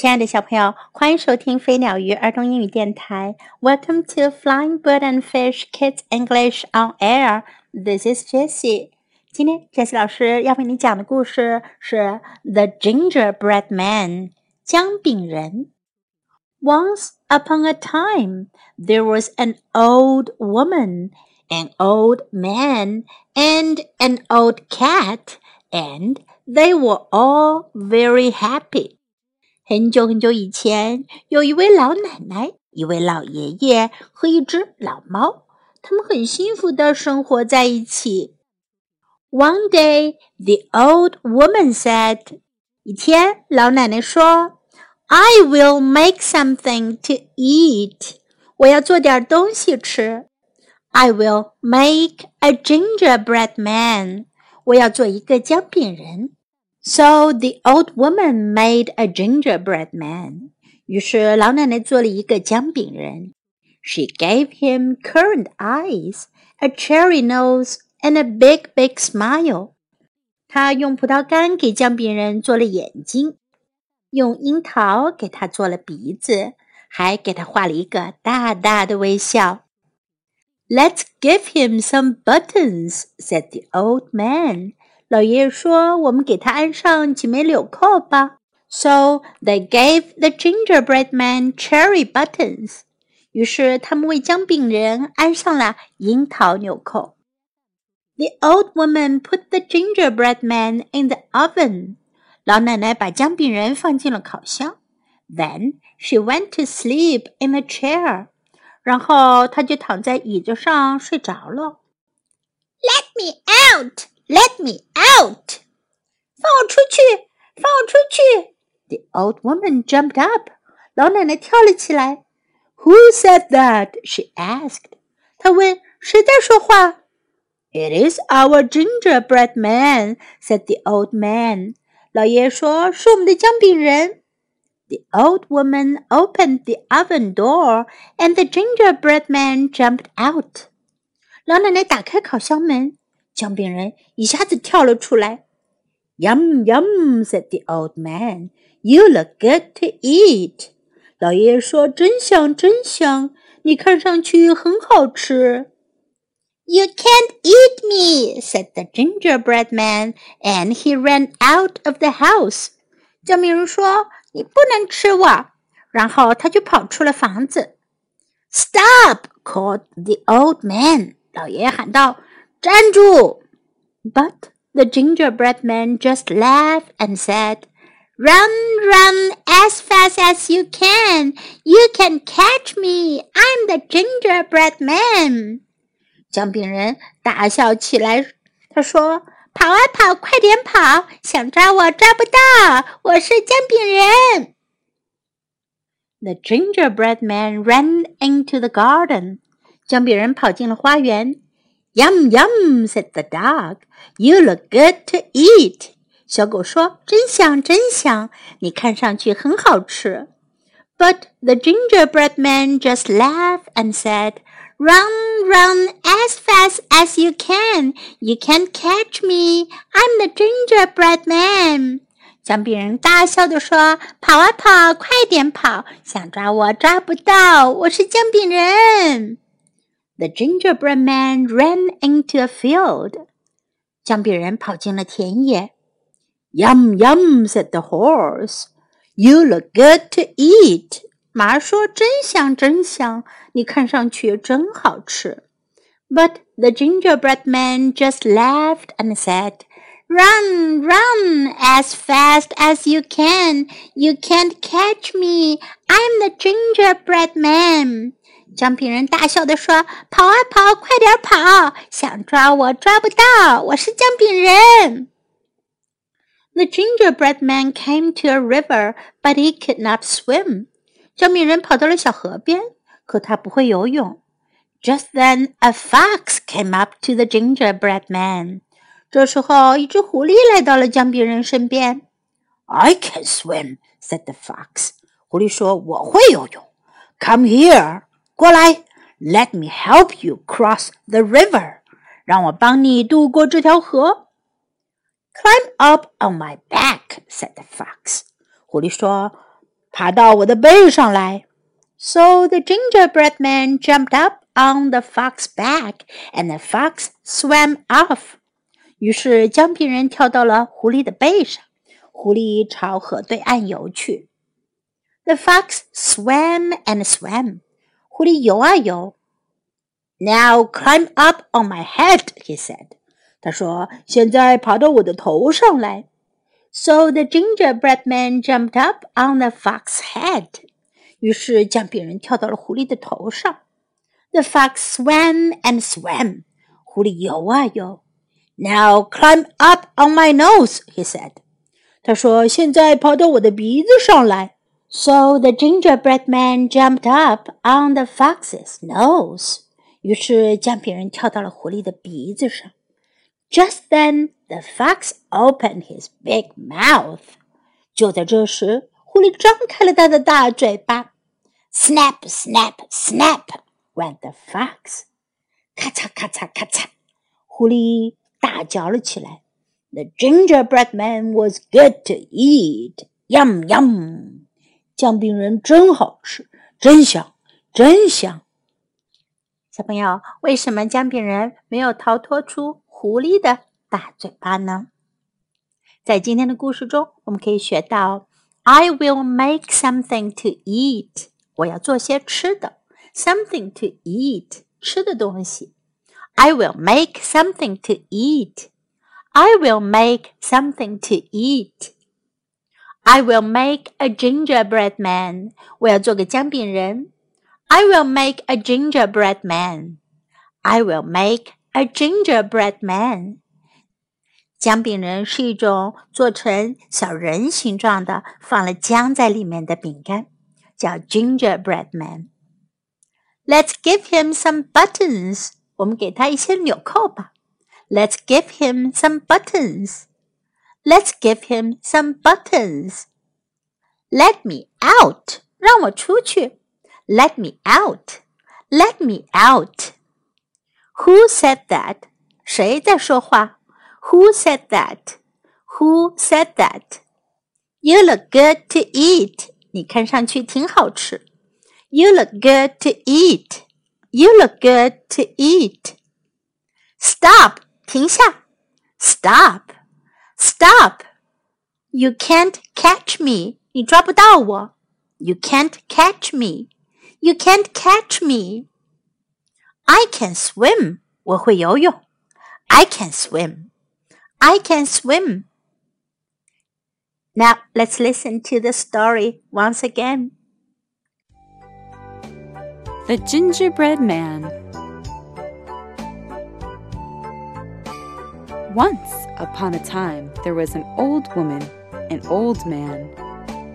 亲爱的小朋友，欢迎收听飞鸟鱼儿童英语电台。Welcome to Flying Bird and Fish Kids English on Air. This is Jessie. 今天 Jessie 老师要为你讲的故事是《The Gingerbread Man》姜饼人。Once upon a time, there was an old woman, an old man, and an old cat, and they were all very happy. 很久很久以前，有一位老奶奶、一位老爷爷和一只老猫，他们很幸福的生活在一起。One day, the old woman said，一天，老奶奶说：“I will make something to eat。我要做点东西吃。I will make a gingerbread man。我要做一个姜饼人。” So the old woman made a gingerbread man. 于是老奶奶做了一个姜饼人。She gave him currant eyes, a cherry nose, and a big, big smile. 她用葡萄干给姜饼人做了眼睛，用樱桃给他做了鼻子，还给他画了一个大大的微笑。Let's give him some buttons, said the old man. 老爷爷说：“我们给他安上几枚纽扣吧。” So they gave the gingerbread man cherry buttons. 于是他们为姜饼人安上了樱桃纽扣。The old woman put the gingerbread man in the oven. 老奶奶把姜饼人放进了烤箱。Then she went to sleep in a chair. 然后她就躺在椅子上睡着了。Let me out! Let me out! 放我出去！放我出去！The old woman jumped up. 老奶奶跳了起来。Who said that? She asked. 她问：“谁在说话？”It is our gingerbread man," said the old man. 老爷爷说：“是我们的姜饼人。” The old woman opened the oven door, and the gingerbread man jumped out. 老奶奶打开烤箱门， 姜饼人一下子跳了出来。Yum yum said the old man. You look good to eat. 老爷爷说：“真香，真香！你看上去很好吃。” You can't eat me, said the gingerbread man, and he ran out of the house. 姜饼人说：“你不能吃我。”然后他就跑出了房子。Stop! called the old man. 老爷爷喊道。站住！But the gingerbread man just laughed and said, Run, run as fast as you can. You can catch me. I'm the gingerbread man. 姜饼人大笑起来，他说：“跑啊跑，快点跑！想抓我抓不到，我是姜饼人。” The gingerbread man ran into the garden. 姜饼人跑进了花园。 Yum yum said the dog. You look good to eat. 小狗说：“真香，真香，你看上去很好吃。” But the gingerbread man just laughed and said, "Run, run as fast as you can. You can't catch me. I'm the gingerbread man." 姜饼人大笑地说：“跑啊跑，快点跑！想抓我抓不到，我是姜饼人。” The gingerbread man ran into a field. 姜饼人跑进了田野。Yum yum said the horse. You look good to eat. 马说：“真香，真香，你看上去真好吃。” But the gingerbread man just laughed and said, Run, run as fast as you can. You can't catch me. I'm the gingerbread man. 姜饼人大笑地说：“跑啊跑，快点跑！想抓我抓不到，我是姜饼人。” The gingerbread man came to a river, but he could not swim. 姜饼人跑到了小河边，可他不会游泳。Just then, a fox came up to the gingerbread man. 这时候，一只狐狸来到了姜饼人身边。I can swim," said the fox. 狐狸说：“我会游泳。Come here." 过来，Let me help you cross the river，让我帮你渡过这条河。Climb up on my back，said the fox。狐狸说：“ 爬到我的背上来。 So the gingerbread man jumped up on the fox's back, and the fox swam off. 于是姜饼人跳到了狐狸的背上，狐狸朝河对岸游去。The fox swam and swam. 狐狸游啊游。Now climb up on my head, he said. 他说：“现在爬到我的头上来。” So the gingerbread man jumped up on the fox's head. 于是姜饼人跳到了狐狸的头上。The fox swam and swam. 狐狸游啊游。Now climb up on my nose, he said. 他说：“现在跑到我的鼻子上来。” So the gingerbread man jumped up on the fox's nose. 于是姜饼人跳到了狐狸的鼻子上。Just then, the fox opened his big mouth. 就在这时，狐狸张开了它的大嘴巴。Snap, snap, snap went the fox. 咔嚓咔嚓咔嚓，狐狸大叫了起来。The gingerbread man was good to eat. Yum yum. 姜饼人真好吃，真香，真香。小朋友，为什么姜饼人没有逃脱出狐狸的大嘴巴呢？在今天的故事中，我们可以学到：I will make something to eat。我要做些吃的，something to eat，吃的东西。I will make something to eat。I will make something to eat。I will make a gingerbread man. 我要做个姜饼人。I will make a gingerbread man. I will make a gingerbread man. 姜饼人是一种做成小人形状的，放了姜在里面的饼干，叫 gingerbread man. Let's give him some buttons. 我们给他一些纽扣吧。Let's give him some buttons. Let's give him some buttons. Let me out. 让我出去。Let me out. Let me out. Who said that? 谁在说话？Who said that? Who said that? You look good to eat. 你看上去挺好吃。You look good to eat. You look good to eat. Stop. 停下。Stop. Stop. You can't catch me. 你抓不到我。You can't catch me. You can't catch me. I can swim. 我会游泳。I can swim. I can swim. Now let's listen to the story once again. The Gingerbread Man. Once upon a time, there was an old woman, an old man,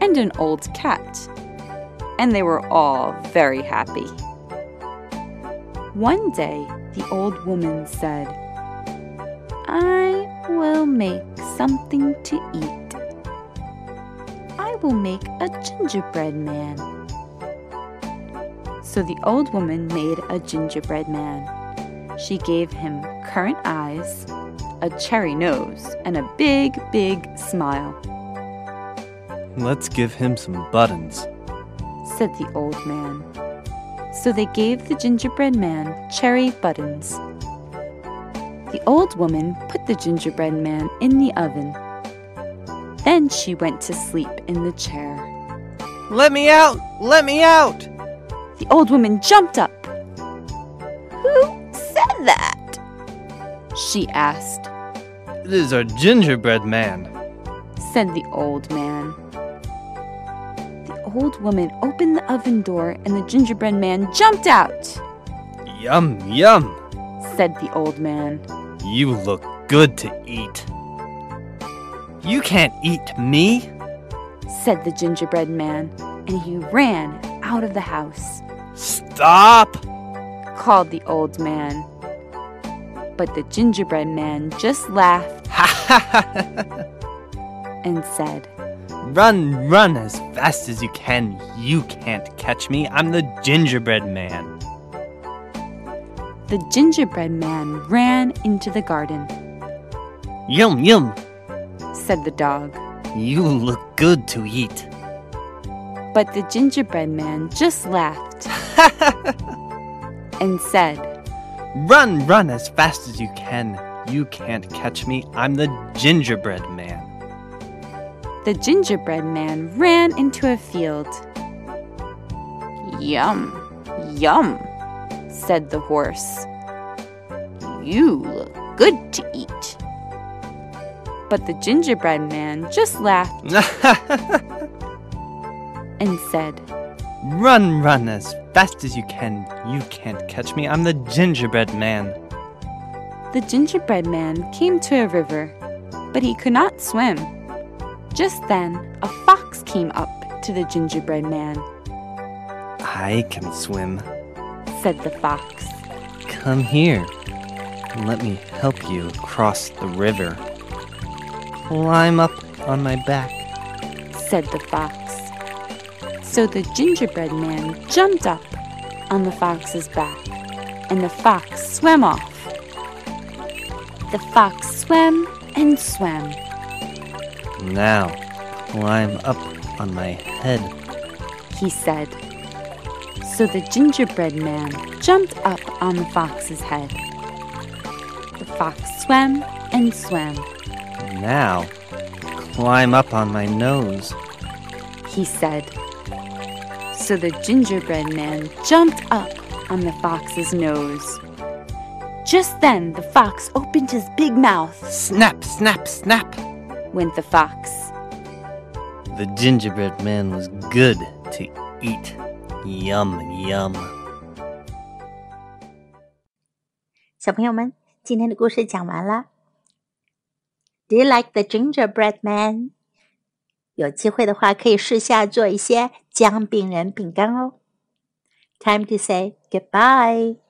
and an old cat, and they were all very happy. One day, the old woman said, I will make something to eat. I will make a gingerbread man. So the old woman made a gingerbread man. She gave him currant eyes, a cherry nose, and a big, big smile, Let's give him some buttons. said the old man. So they gave the gingerbread man cherry buttons. The old woman put the gingerbread man in the oven. Then she went to sleep in the chair. Let me out! Let me out! The old woman jumped up. Who said that? She asked, It is our gingerbread man. said the old man. The old woman opened the oven door and the gingerbread man jumped out, Yum, yum! said the old man. You look good to eat. You can't eat me! said the gingerbread man, and he ran out of the house, Stop! called the old man. But the gingerbread man just laughed and said, Run, run as fast as you can. You can't catch me. I'm the gingerbread man. The gingerbread man ran into the garden, Yum, yum! said the dog. You look good to eat. But the gingerbread man just laughed and said, Run, run as fast as you can. You can't catch me. I'm the gingerbread man. The gingerbread man ran into a field. Yum, yum, said the horse. You look good to eat. But the gingerbread man just laughed and said, run, run as fast as you can. You can't catch me. I'm the gingerbread man. The gingerbread man came to a river, but he could not swim. Just then, a fox came up to the gingerbread man, I can swim. said the fox. Come here. And let me help you cross the river. Climb up on my back. said the fox. So the gingerbread man jumped up on the fox's back, and the fox swam off. The fox swam and swam, Now, climb up on my head. he said. So the gingerbread man jumped up on the fox's head. The fox swam and swam, Now, climb up on my nose. he said. So the gingerbread man jumped up on the fox's nose. Just then the fox opened his big mouth, Snap, snap, snap. went the fox. The gingerbread man was good to eat. Yum, yum. 小朋友们，今天的故事讲完了。Do you like the gingerbread man？ 有机会的话，可以试下做一些姜饼人饼干哦。Time to say goodbye.